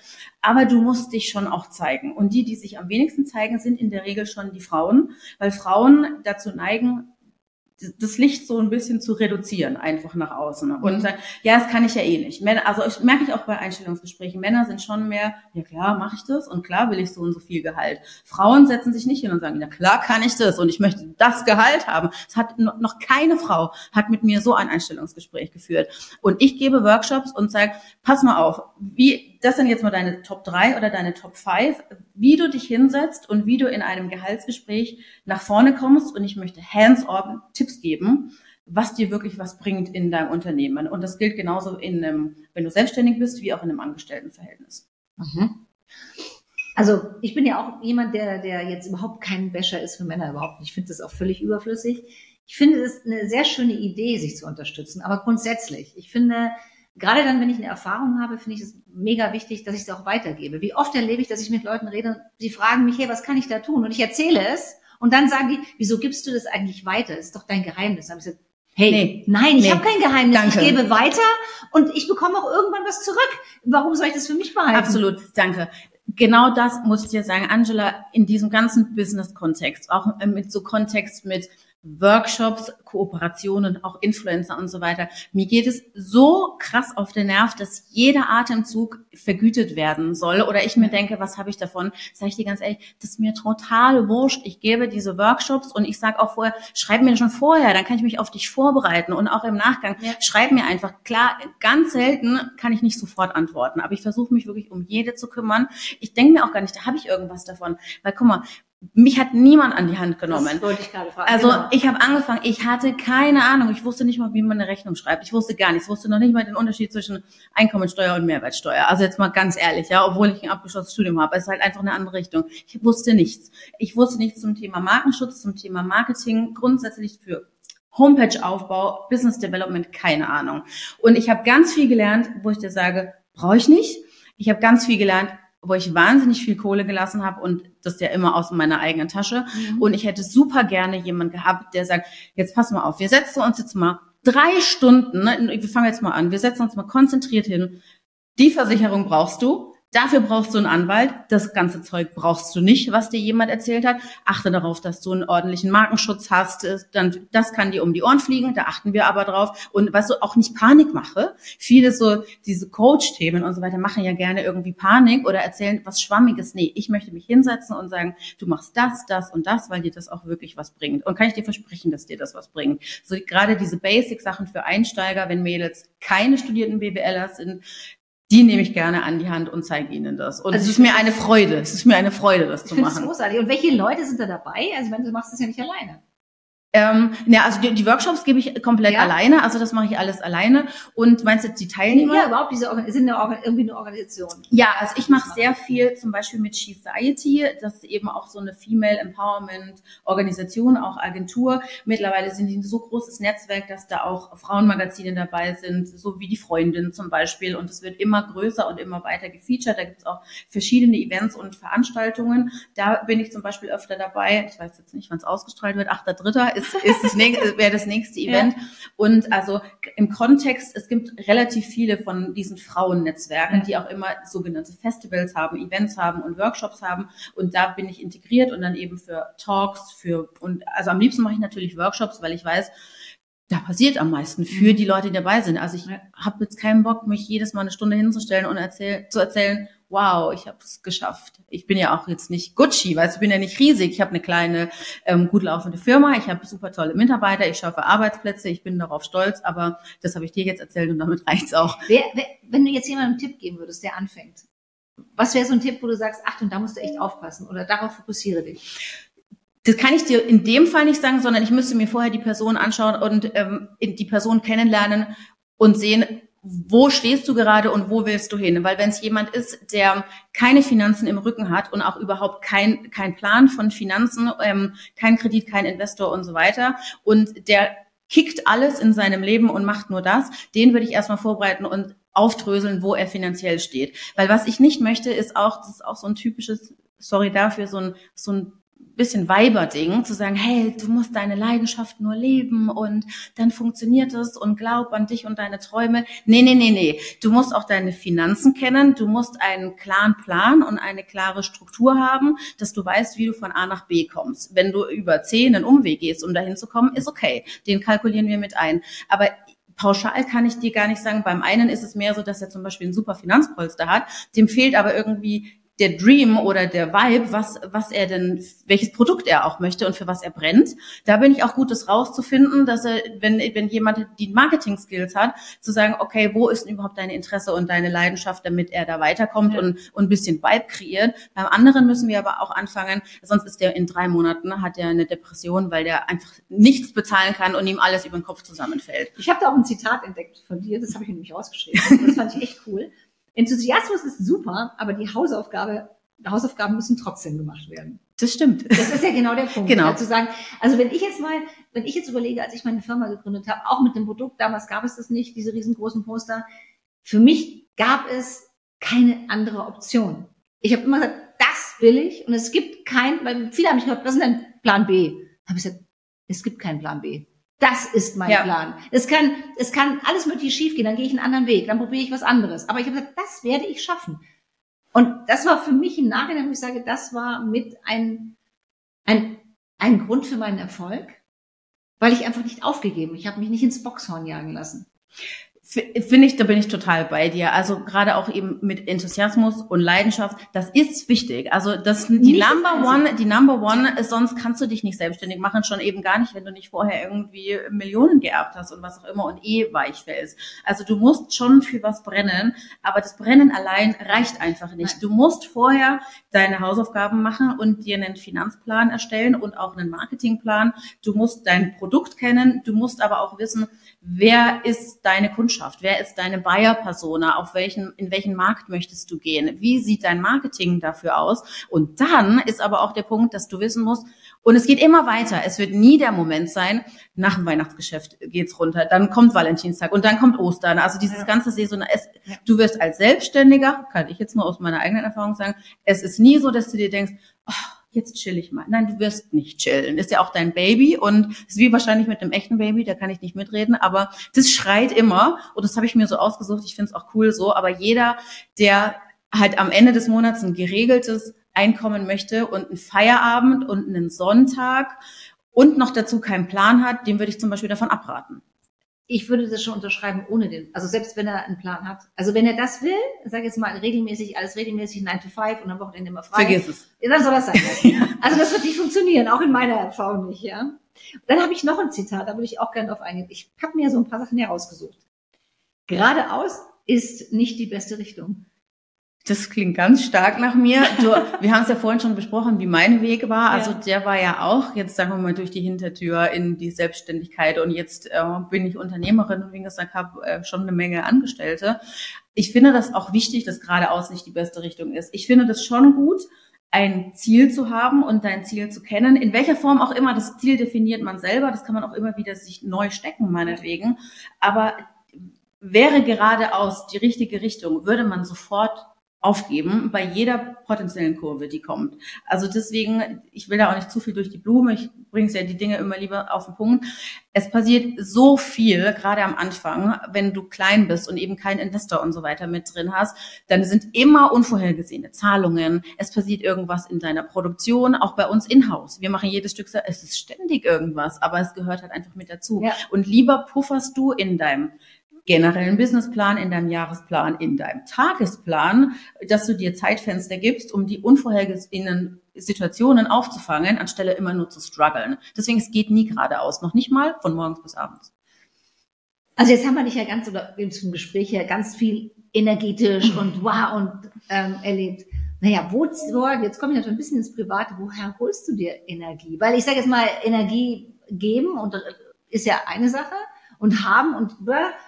[SPEAKER 3] Aber du musst dich schon auch zeigen. Und die, die sich am wenigsten zeigen, sind in der Regel schon die Frauen, weil Frauen dazu neigen, das Licht so ein bisschen zu reduzieren, einfach nach außen. Und
[SPEAKER 2] Mhm.
[SPEAKER 3] sagen, ja, das kann ich ja eh nicht. Männer, also ich merke ich auch bei Einstellungsgesprächen, Männer sind schon mehr, ja klar, mache ich das und klar will ich so und so viel Gehalt. Frauen setzen sich nicht hin und sagen, ja klar kann ich das und ich möchte das Gehalt haben. Es hat no- noch keine Frau hat mit mir so ein Einstellungsgespräch geführt. Und ich gebe Workshops und sage, pass mal auf, wie, das sind jetzt mal deine Top 3 oder deine Top 5, wie du dich hinsetzt und wie du in einem Gehaltsgespräch nach vorne kommst und ich möchte hands-on Tipps geben, was dir wirklich was bringt in deinem Unternehmen. Und das gilt genauso in einem, wenn du selbstständig bist, wie auch in einem Angestelltenverhältnis.
[SPEAKER 2] Also ich bin ja auch jemand, der, der jetzt überhaupt kein Wäscher ist für Männer überhaupt. Ich finde das auch völlig überflüssig. Ich finde es eine sehr schöne Idee, sich zu unterstützen, aber grundsätzlich. Ich finde, gerade dann, wenn ich eine Erfahrung habe, finde ich es mega wichtig, dass ich es auch weitergebe. Wie oft erlebe ich, dass ich mit Leuten rede und sie fragen mich, hey, was kann ich da tun? Und ich erzähle es und dann sagen die, wieso gibst du das eigentlich weiter? Das ist doch dein Geheimnis. Dann habe ich gesagt, hey,
[SPEAKER 3] Nee.
[SPEAKER 2] nein, ich
[SPEAKER 3] Nee.
[SPEAKER 2] habe kein Geheimnis.
[SPEAKER 3] Danke.
[SPEAKER 2] Ich gebe weiter und ich bekomme auch irgendwann was zurück. Warum soll ich das für mich behalten?
[SPEAKER 3] Absolut, danke. Genau das muss ich dir sagen, Angela, in diesem ganzen Business-Kontext, auch mit so Kontext mit Workshops, Kooperationen, auch Influencer und so weiter. Mir geht es so krass auf den Nerv, dass jeder Atemzug vergütet werden soll. Oder ich mir denke, was habe ich davon? Sag ich dir ganz ehrlich, das ist mir total wurscht. Ich gebe diese Workshops und ich sage auch vorher, schreib mir schon vorher, dann kann ich mich auf dich vorbereiten und auch im Nachgang.
[SPEAKER 2] Ja.
[SPEAKER 3] Schreib mir einfach. Klar, ganz selten kann ich nicht sofort antworten, aber ich versuche mich wirklich um jede zu kümmern. Ich denke mir auch gar nicht, da habe ich irgendwas davon. Weil guck mal, mich hat niemand an die Hand genommen.
[SPEAKER 2] Das wollte ich gerade fragen.
[SPEAKER 3] Also
[SPEAKER 2] Genau.
[SPEAKER 3] ich habe angefangen, ich hatte keine Ahnung, ich wusste nicht mal, wie man eine Rechnung schreibt. Ich wusste gar nichts, ich wusste noch nicht mal den Unterschied zwischen Einkommensteuer und Mehrwertsteuer. Also jetzt mal ganz ehrlich, ja, obwohl ich ein abgeschlossenes Studium habe, es ist halt einfach eine andere Richtung. Ich wusste nichts. Ich wusste nichts zum Thema Markenschutz, zum Thema Marketing, grundsätzlich für Homepage-Aufbau, Business Development, keine Ahnung. Und ich habe ganz viel gelernt, wo ich dir sage, brauche ich nicht. Ich habe ganz viel gelernt, wo ich wahnsinnig viel Kohle gelassen habe und das ja immer aus meiner eigenen Tasche.
[SPEAKER 2] Mhm.
[SPEAKER 3] Und ich hätte super gerne jemand gehabt, der sagt, jetzt pass mal auf, wir setzen uns jetzt mal drei Stunden, ne, wir fangen jetzt mal an, wir setzen uns mal konzentriert hin. Die Versicherung brauchst du, Dafür brauchst du einen Anwalt. Das ganze Zeug brauchst du nicht, was dir jemand erzählt hat. Achte darauf, dass du einen ordentlichen Markenschutz hast. Dann, das kann dir um die Ohren fliegen. Da achten wir aber drauf. Und was du auch nicht Panik mache. Viele so, diese Coach-Themen und so weiter machen ja gerne irgendwie Panik oder erzählen was Schwammiges. Nee, ich möchte mich hinsetzen und sagen, du machst das, das und das, weil dir das auch wirklich was bringt. Und kann ich dir versprechen, dass dir das was bringt. So gerade diese Basic-Sachen für Einsteiger, wenn Mädels keine studierten BWLer sind, die nehme ich gerne an die Hand und zeige ihnen das. Und also es ist mir eine Freude. Es ist mir eine Freude, das zu machen. Das
[SPEAKER 2] großartig. Und welche Leute sind da dabei? Also wenn du machst das ja nicht alleine.
[SPEAKER 3] Ähm, ja, also die, die Workshops gebe ich komplett ja. alleine, also das mache ich alles alleine. Und meinst du die Teilnehmer?
[SPEAKER 2] Ja, überhaupt diese sind eine, irgendwie eine Organisation.
[SPEAKER 3] Ja, also ich mache sehr viel zum Beispiel mit Society, das ist eben auch so eine Female Empowerment Organisation, auch Agentur. Mittlerweile sind die ein so großes Netzwerk, dass da auch Frauenmagazine dabei sind, so wie die Freundin zum Beispiel. Und es wird immer größer und immer weiter gefeatured. Da gibt es auch verschiedene Events und Veranstaltungen. Da bin ich zum Beispiel öfter dabei. Ich weiß jetzt nicht, wann es ausgestrahlt wird. 8.3 ist, ist das nächste, wäre das nächste Event. Ja. Und also im Kontext, es gibt relativ viele von diesen Frauennetzwerken, die auch immer sogenannte Festivals haben, Events haben und Workshops haben. Und da bin ich integriert und dann eben für Talks, für, und also am liebsten mache ich natürlich Workshops, weil ich weiß, da passiert am meisten für mhm. die Leute, die dabei sind. Also ich habe jetzt keinen Bock, mich jedes Mal eine Stunde hinzustellen und erzähl, zu erzählen, wow, ich habe es geschafft. Ich bin ja auch jetzt nicht Gucci, weil ich bin ja nicht riesig. Ich habe eine kleine, ähm, gut laufende Firma, ich habe super tolle Mitarbeiter, ich schaffe Arbeitsplätze, ich bin darauf stolz, aber das habe ich dir jetzt erzählt und damit reicht's auch.
[SPEAKER 2] Wer, wer, wenn du jetzt jemandem einen Tipp geben würdest, der anfängt, was wäre so ein Tipp, wo du sagst, Achtung, da musst du echt aufpassen oder darauf fokussiere dich?
[SPEAKER 3] Das kann ich dir in dem Fall nicht sagen, sondern ich müsste mir vorher die Person anschauen und ähm, die Person kennenlernen und sehen, wo stehst du gerade und wo willst du hin? Weil wenn es jemand ist, der keine Finanzen im Rücken hat und auch überhaupt kein, kein Plan von Finanzen, ähm, kein Kredit, kein Investor und so weiter und der kickt alles in seinem Leben und macht nur das, den würde ich erstmal vorbereiten und aufdröseln, wo er finanziell steht. Weil was ich nicht möchte, ist auch, das ist auch so ein typisches, sorry dafür, so ein, so ein bisschen Weiberding, zu sagen, hey, du musst deine Leidenschaft nur leben und dann funktioniert es und glaub an dich und deine Träume. Nee, nee, nee, nee. Du musst auch deine Finanzen kennen, du musst einen klaren Plan und eine klare Struktur haben, dass du weißt, wie du von A nach B kommst. Wenn du über C einen Umweg gehst, um dahin zu kommen, ist okay. Den kalkulieren wir mit ein. Aber pauschal kann ich dir gar nicht sagen. Beim einen ist es mehr so, dass er zum Beispiel ein super Finanzpolster hat, dem fehlt aber irgendwie der Dream oder der Vibe, was, was er denn, welches Produkt er auch möchte und für was er brennt. Da bin ich auch gut, das rauszufinden, dass er, wenn, wenn jemand die Marketing-Skills hat, zu sagen, okay, wo ist denn überhaupt deine Interesse und deine Leidenschaft, damit er da weiterkommt ja. und, und ein bisschen Vibe kreiert. Beim anderen müssen wir aber auch anfangen, sonst ist der in drei Monaten, hat er eine Depression, weil der einfach nichts bezahlen kann und ihm alles über den Kopf zusammenfällt.
[SPEAKER 2] Ich habe da auch ein Zitat entdeckt von dir, das habe ich nämlich rausgeschrieben. Das fand ich echt cool. Enthusiasmus ist super, aber die Hausaufgabe, Hausaufgaben müssen trotzdem gemacht werden.
[SPEAKER 3] Das stimmt.
[SPEAKER 2] Das ist ja genau der Punkt. Genau. Ja, zu sagen, also wenn ich jetzt mal, wenn ich jetzt überlege, als ich meine Firma gegründet habe, auch mit dem Produkt, damals gab es das nicht, diese riesengroßen Poster. Für mich gab es keine andere Option. Ich habe immer gesagt, das will ich und es gibt kein, weil viele haben mich gesagt, was ist denn Plan B? Da habe ich gesagt, es gibt keinen Plan B. Das ist mein ja. Plan. Es kann, es kann alles mögliche schiefgehen, dann gehe ich einen anderen Weg, dann probiere ich was anderes. Aber ich habe gesagt, das werde ich schaffen. Und das war für mich im Nachhinein, wo ich sage, das war mit ein, ein, ein Grund für meinen Erfolg, weil ich einfach nicht aufgegeben. Ich habe mich nicht ins Boxhorn jagen lassen.
[SPEAKER 3] Finde ich, da bin ich total bei dir. Also gerade auch eben mit Enthusiasmus und Leidenschaft, das ist wichtig. Also das die nicht Number One, die Number One ist, sonst kannst du dich nicht selbstständig machen, schon eben gar nicht, wenn du nicht vorher irgendwie Millionen geerbt hast und was auch immer und eh weich fällst. Also du musst schon für was brennen, aber das Brennen allein reicht einfach nicht. Nein. Du musst vorher deine Hausaufgaben machen und dir einen Finanzplan erstellen und auch einen Marketingplan. Du musst dein Produkt kennen, du musst aber auch wissen, wer ist deine Kundschaft, wer ist deine Buyer-Persona, auf welchen, in welchen Markt möchtest du gehen, wie sieht dein Marketing dafür aus? Und dann ist aber auch der Punkt, dass du wissen musst, und es geht immer weiter. Es wird nie der Moment sein, nach dem Weihnachtsgeschäft geht's runter, dann kommt Valentinstag und dann kommt Ostern. Also dieses ja. ganze Saison, es, du wirst als Selbstständiger, kann ich jetzt nur aus meiner eigenen Erfahrung sagen, es ist nie so, dass du dir denkst, oh, jetzt chill ich mal. Nein, du wirst nicht chillen. Ist ja auch dein Baby und ist wie wahrscheinlich mit einem echten Baby, da kann ich nicht mitreden, aber das schreit immer und das habe ich mir so ausgesucht. Ich finde es auch cool so, aber jeder, der halt am Ende des Monats ein geregeltes Einkommen möchte und einen Feierabend und einen Sonntag und noch dazu keinen Plan hat, dem würde ich zum Beispiel davon abraten.
[SPEAKER 2] Ich würde das schon unterschreiben ohne den, also selbst wenn er einen Plan hat. Also wenn er das will, sag jetzt mal regelmäßig, alles regelmäßig 9 to 5 und am Wochenende immer frei.
[SPEAKER 3] Vergiss es.
[SPEAKER 2] Dann soll das sein. Also das wird nicht funktionieren, auch in meiner Erfahrung nicht, ja. Dann habe ich noch ein Zitat, da würde ich auch gerne drauf eingehen. Ich habe mir so ein paar Sachen herausgesucht. Geradeaus ist nicht die beste Richtung.
[SPEAKER 3] Das klingt ganz stark nach mir. Du, wir haben es ja vorhin schon besprochen, wie mein Weg war. Also ja. der war ja auch, jetzt sagen wir mal, durch die Hintertür in die Selbstständigkeit und jetzt äh, bin ich Unternehmerin und wie gesagt habe, äh, schon eine Menge Angestellte. Ich finde das auch wichtig, dass geradeaus nicht die beste Richtung ist. Ich finde das schon gut, ein Ziel zu haben und dein Ziel zu kennen. In welcher Form auch immer, das Ziel definiert man selber, das kann man auch immer wieder sich neu stecken, meinetwegen. Aber wäre geradeaus die richtige Richtung, würde man sofort aufgeben bei jeder potenziellen Kurve, die kommt. Also deswegen, ich will da auch nicht zu viel durch die Blume, ich bringe ja die Dinge immer lieber auf den Punkt. Es passiert so viel, gerade am Anfang, wenn du klein bist und eben keinen Investor und so weiter mit drin hast, dann sind immer unvorhergesehene Zahlungen. Es passiert irgendwas in deiner Produktion, auch bei uns in-house. Wir machen jedes Stück, es ist ständig irgendwas, aber es gehört halt einfach mit dazu. Ja. Und lieber pufferst du in deinem generellen Businessplan, in deinem Jahresplan, in deinem Tagesplan, dass du dir Zeitfenster gibst, um die unvorhergesehenen Situationen aufzufangen, anstelle immer nur zu strugglen. Deswegen, es geht nie geradeaus, noch nicht mal von morgens bis abends.
[SPEAKER 2] Also jetzt haben wir dich ja ganz, oder zum Gespräch ja ganz viel energetisch und wow und ähm, erlebt. Naja, wo, jetzt komme ich natürlich ein bisschen ins Private, woher holst du dir Energie? Weil ich sage jetzt mal, Energie geben und äh, ist ja eine Sache und haben und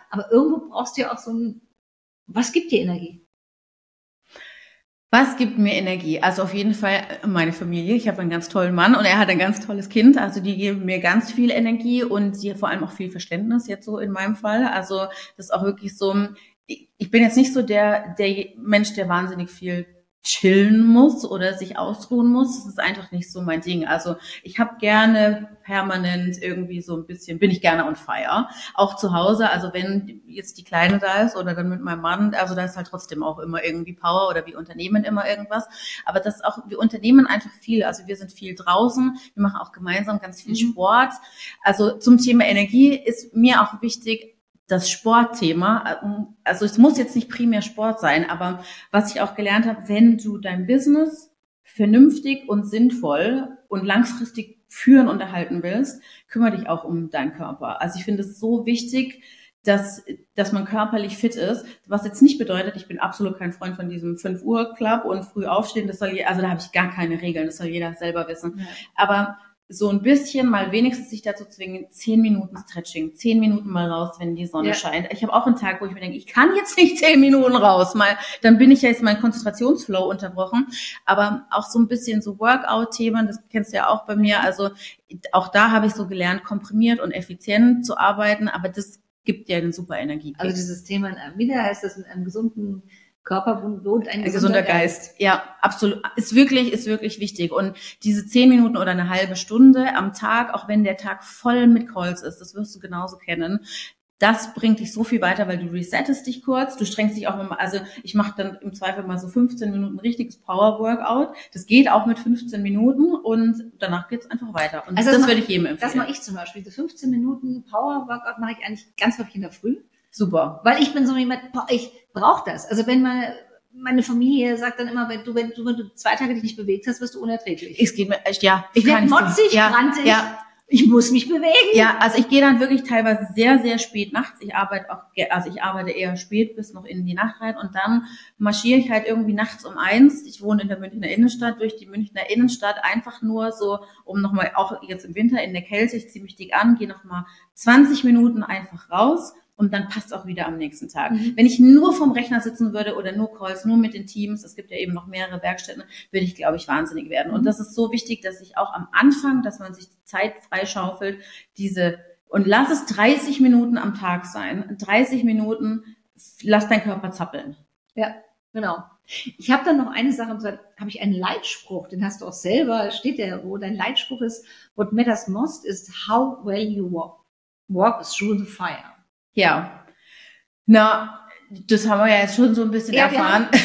[SPEAKER 2] aber irgendwo brauchst du ja auch so ein, was gibt dir Energie?
[SPEAKER 3] Was gibt mir Energie? Also auf jeden Fall meine Familie. Ich habe einen ganz tollen Mann und er hat ein ganz tolles Kind. Also die geben mir ganz viel Energie und sie vor allem auch viel Verständnis jetzt so in meinem Fall. Also das ist auch wirklich so, ich bin jetzt nicht so der, der Mensch, der wahnsinnig viel chillen muss oder sich ausruhen muss. Das ist einfach nicht so mein Ding. Also ich habe gerne permanent irgendwie so ein bisschen, bin ich gerne on fire. Auch zu Hause, also wenn jetzt die Kleine da ist oder dann mit meinem Mann, also da ist halt trotzdem auch immer irgendwie Power oder wir unternehmen immer irgendwas. Aber das auch, wir unternehmen einfach viel. Also wir sind viel draußen, wir machen auch gemeinsam ganz viel mhm. Sport. Also zum Thema Energie ist mir auch wichtig, das Sportthema, ähm, also es muss jetzt nicht primär Sport sein, aber was ich auch gelernt habe, wenn du dein Business vernünftig und sinnvoll und langfristig führen und erhalten willst, kümmere dich auch um deinen Körper. Also ich finde es so wichtig, dass, dass man körperlich fit ist, was jetzt nicht bedeutet, ich bin absolut kein Freund von diesem 5 Uhr Club und früh aufstehen, das soll, also da habe ich gar keine Regeln, das soll jeder selber wissen. Ja. Aber so ein bisschen mal wenigstens sich dazu zwingen, zehn Minuten Stretching, zehn Minuten mal raus, wenn die Sonne ja. scheint. Ich habe auch einen Tag, wo ich mir denke, ich kann jetzt nicht zehn Minuten raus, mal, dann bin ich ja jetzt mein Konzentrationsflow unterbrochen. Aber auch so ein bisschen so Workout-Themen, das kennst du ja auch bei mir. Also auch da habe ich so gelernt, komprimiert und effizient zu arbeiten, aber das gibt ja eine super Energie.
[SPEAKER 2] Also dieses Thema, wieder heißt das in einem gesunden Körper wohnt ein,
[SPEAKER 3] ein gesunder Geist. Geist. Ja, absolut. Ist wirklich, ist wirklich wichtig. Und diese zehn Minuten oder eine halbe Stunde am Tag, auch wenn der Tag voll mit Calls ist, das wirst du genauso kennen. Das bringt dich so viel weiter, weil du resettest dich kurz, du strengst dich auch mal, also ich mache dann im Zweifel mal so 15 Minuten richtiges Power Workout. Das geht auch mit 15 Minuten und danach geht's einfach weiter. Und
[SPEAKER 2] also das, das würde ich jedem empfehlen. Das mache ich zum Beispiel. So 15 Minuten Power Workout mache ich eigentlich ganz häufig in der Früh.
[SPEAKER 3] Super.
[SPEAKER 2] Weil ich bin so jemand, boah, ich brauche das. Also wenn mal meine Familie sagt dann immer, wenn du, wenn du, wenn du zwei Tage dich nicht bewegt hast, wirst du unerträglich.
[SPEAKER 3] Es geht mir echt, ja.
[SPEAKER 2] Ich werde motzig,
[SPEAKER 3] ja,
[SPEAKER 2] grantig.
[SPEAKER 3] Ja.
[SPEAKER 2] Ich muss mich bewegen.
[SPEAKER 3] Ja, also ich gehe dann wirklich teilweise sehr, sehr spät nachts. Ich arbeite auch, also ich arbeite eher spät bis noch in die Nacht rein und dann marschiere ich halt irgendwie nachts um eins. Ich wohne in der Münchner Innenstadt, durch die Münchner Innenstadt einfach nur so, um nochmal, auch jetzt im Winter in der Kälte, ich ziehe mich dick an, gehe nochmal 20 Minuten einfach raus und dann passt auch wieder am nächsten Tag. Mhm. Wenn ich nur vom Rechner sitzen würde oder nur Calls, nur mit den Teams, es gibt ja eben noch mehrere Werkstätten, würde ich, glaube ich, wahnsinnig werden. Und mhm. das ist so wichtig, dass ich auch am Anfang, dass man sich die Zeit freischaufelt, diese, und lass es 30 Minuten am Tag sein. 30 Minuten, lass dein Körper zappeln.
[SPEAKER 2] Ja, genau. Ich habe dann noch eine Sache, habe ich einen Leitspruch, den hast du auch selber, steht der, wo dein Leitspruch ist, what matters most is how well you walk, walk through the fire.
[SPEAKER 3] Ja. Na, das haben wir ja jetzt schon so ein bisschen ja, erfahren.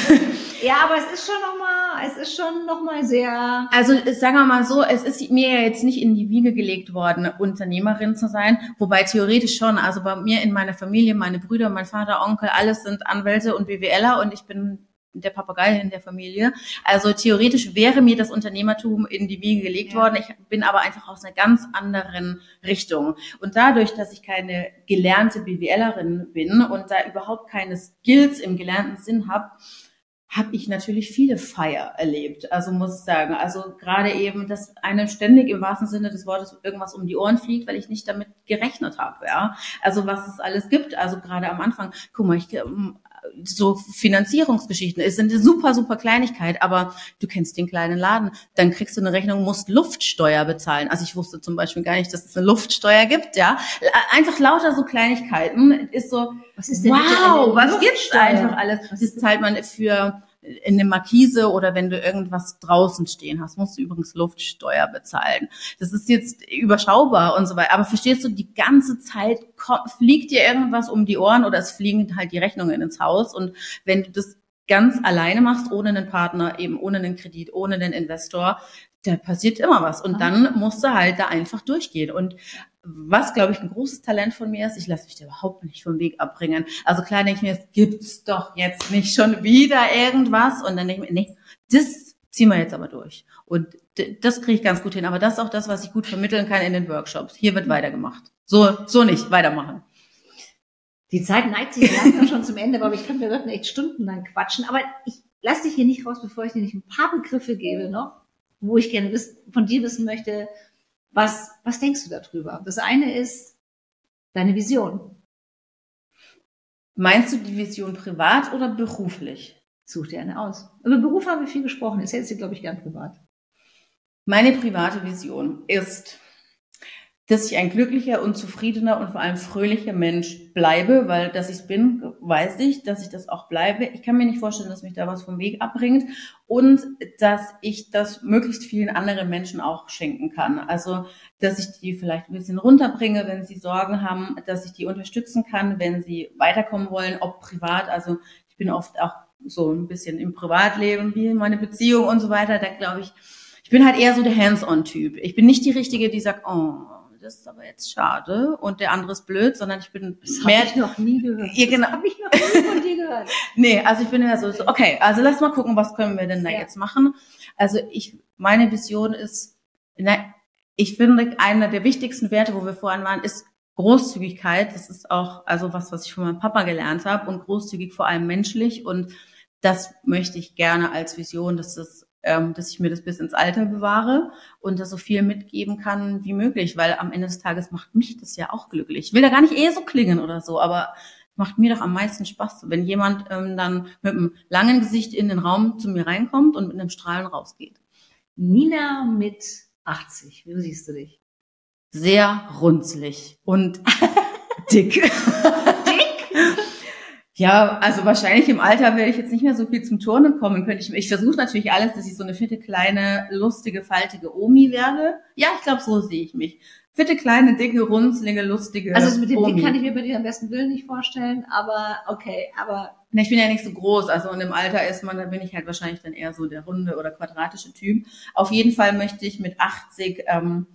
[SPEAKER 2] Ja, aber es ist schon nochmal, es ist schon nochmal sehr.
[SPEAKER 3] Also sagen wir mal so, es ist mir ja jetzt nicht in die Wiege gelegt worden, Unternehmerin zu sein, wobei theoretisch schon. Also bei mir in meiner Familie, meine Brüder, mein Vater, Onkel, alles sind Anwälte und BWLer und ich bin der Papagei in der Familie. Also theoretisch wäre mir das Unternehmertum in die Wiege gelegt ja. worden. Ich bin aber einfach aus einer ganz anderen Richtung. Und dadurch, dass ich keine gelernte BWLerin bin und da überhaupt keine Skills im gelernten Sinn habe, habe ich natürlich viele Feier erlebt. Also muss ich sagen, also gerade eben, dass einem ständig im wahrsten Sinne des Wortes irgendwas um die Ohren fliegt, weil ich nicht damit gerechnet habe. Ja, also was es alles gibt. Also gerade am Anfang, guck mal, ich ähm, so Finanzierungsgeschichten. Es sind eine super, super Kleinigkeit, aber du kennst den kleinen Laden. Dann kriegst du eine Rechnung, musst Luftsteuer bezahlen. Also ich wusste zum Beispiel gar nicht, dass es eine Luftsteuer gibt, ja. Einfach lauter so Kleinigkeiten ist so, was ist denn wow, was gibt's einfach alles? Das zahlt man für in eine Markise oder wenn du irgendwas draußen stehen hast, musst du übrigens Luftsteuer bezahlen. Das ist jetzt überschaubar und so weiter. Aber verstehst du, die ganze Zeit fliegt dir irgendwas um die Ohren oder es fliegen halt die Rechnungen ins Haus. Und wenn du das ganz alleine machst, ohne einen Partner, eben ohne einen Kredit, ohne einen Investor, da passiert immer was. Und dann musst du halt da einfach durchgehen. Und was, glaube ich, ein großes Talent von mir ist, ich lasse mich da überhaupt nicht vom Weg abbringen. Also klar denke ich mir, es gibt's doch jetzt nicht schon wieder irgendwas. Und dann denke ich mir, nee, das ziehen wir jetzt aber durch. Und das kriege ich ganz gut hin. Aber das ist auch das, was ich gut vermitteln kann in den Workshops. Hier wird weitergemacht. So, so nicht, weitermachen.
[SPEAKER 2] Die Zeit neigt sich langsam schon zum Ende, aber ich könnte, wir würden echt stundenlang quatschen. Aber ich lasse dich hier nicht raus, bevor ich dir nicht ein paar Begriffe gebe noch, wo ich gerne von dir wissen möchte, was, was denkst du darüber? Das eine ist deine Vision.
[SPEAKER 3] Meinst du die Vision privat oder beruflich?
[SPEAKER 2] Such dir eine aus. Über Beruf haben wir viel gesprochen. Ist jetzt, glaube ich, gern privat.
[SPEAKER 3] Meine private Vision ist, dass ich ein glücklicher und zufriedener und vor allem fröhlicher Mensch bleibe, weil dass ich bin, weiß ich, dass ich das auch bleibe. Ich kann mir nicht vorstellen, dass mich da was vom Weg abbringt und dass ich das möglichst vielen anderen Menschen auch schenken kann. Also, dass ich die vielleicht ein bisschen runterbringe, wenn sie Sorgen haben, dass ich die unterstützen kann, wenn sie weiterkommen wollen, ob privat. Also, ich bin oft auch so ein bisschen im Privatleben, wie meine Beziehung und so weiter. Da glaube ich, ich bin halt eher so der Hands-on-Typ. Ich bin nicht die Richtige, die sagt, oh, das ist aber jetzt schade und der andere ist blöd, sondern ich bin
[SPEAKER 2] das mehr. Hab ich noch nie gehört.
[SPEAKER 3] Ja, genau.
[SPEAKER 2] Das habe ich noch nie von dir gehört.
[SPEAKER 3] nee, also ich bin ja so, so, okay, also lass mal gucken, was können wir denn da ja. jetzt machen. Also ich, meine Vision ist, na, ich finde, einer der wichtigsten Werte, wo wir vorhin waren, ist Großzügigkeit. Das ist auch also was, was ich von meinem Papa gelernt habe und großzügig vor allem menschlich und das möchte ich gerne als Vision, dass das ähm, dass ich mir das bis ins Alter bewahre und da so viel mitgeben kann wie möglich, weil am Ende des Tages macht mich das ja auch glücklich. Ich will da gar nicht eh so klingen oder so, aber macht mir doch am meisten Spaß, wenn jemand ähm, dann mit einem langen Gesicht in den Raum zu mir reinkommt und mit einem Strahlen rausgeht.
[SPEAKER 2] Nina mit 80, wie siehst du dich?
[SPEAKER 3] Sehr runzlig und dick. Ja, also wahrscheinlich im Alter werde ich jetzt nicht mehr so viel zum Turnen kommen können. Ich, ich versuche natürlich alles, dass ich so eine fitte, kleine, lustige, faltige Omi werde. Ja, ich glaube, so sehe ich mich. Fitte, kleine, dicke, runzlige, lustige
[SPEAKER 2] Also mit dem Omi. Dick kann ich mir bei dir am besten Willen nicht vorstellen, aber okay, aber...
[SPEAKER 3] Na, ich bin ja nicht so groß, also und im Alter ist man, da bin ich halt wahrscheinlich dann eher so der runde oder quadratische Typ. Auf jeden Fall möchte ich mit 80... Ähm,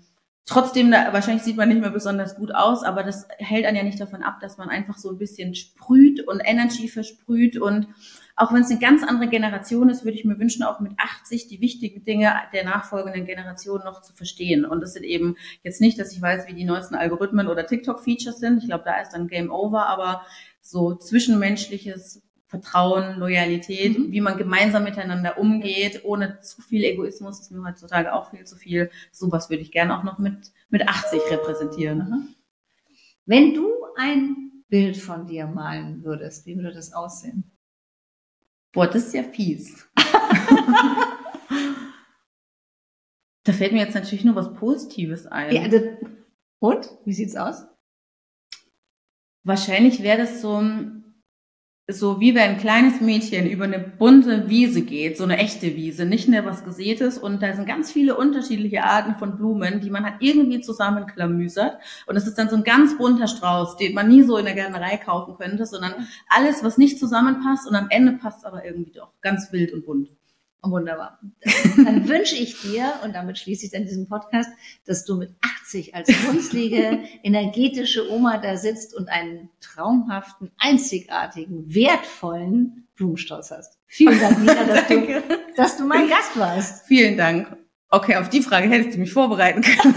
[SPEAKER 3] Trotzdem, wahrscheinlich sieht man nicht mehr besonders gut aus, aber das hält einen ja nicht davon ab, dass man einfach so ein bisschen sprüht und Energy versprüht. Und auch wenn es eine ganz andere Generation ist, würde ich mir wünschen, auch mit 80 die wichtigen Dinge der nachfolgenden Generation noch zu verstehen. Und das sind eben jetzt nicht, dass ich weiß, wie die neuesten Algorithmen oder TikTok-Features sind. Ich glaube, da ist dann Game Over, aber so zwischenmenschliches Vertrauen, Loyalität, mhm. wie man gemeinsam miteinander umgeht, ohne zu viel Egoismus, ist mir heutzutage auch viel zu viel. Sowas würde ich gerne auch noch mit, mit 80 repräsentieren. Mhm.
[SPEAKER 2] Wenn du ein Bild von dir malen würdest, wie würde das aussehen?
[SPEAKER 3] Boah, das ist ja fies. da fällt mir jetzt natürlich nur was Positives ein.
[SPEAKER 2] Ja, das, und? Wie sieht's aus?
[SPEAKER 3] Wahrscheinlich wäre das so ein so wie wenn ein kleines Mädchen über eine bunte Wiese geht, so eine echte Wiese, nicht mehr was Gesätes. Und da sind ganz viele unterschiedliche Arten von Blumen, die man halt irgendwie zusammenklamüsert. Und es ist dann so ein ganz bunter Strauß, den man nie so in der Gärtnerei kaufen könnte, sondern alles, was nicht zusammenpasst. Und am Ende passt aber irgendwie doch ganz wild und bunt.
[SPEAKER 2] Wunderbar. Dann wünsche ich dir, und damit schließe ich dann diesen Podcast, dass du mit 80 als runzlige, energetische Oma da sitzt und einen traumhaften, einzigartigen, wertvollen Blumenstrauß hast. Vielen Dank, Nina, dass, du, dass du mein Gast warst.
[SPEAKER 3] Vielen Dank. Okay, auf die Frage hättest du mich vorbereiten können.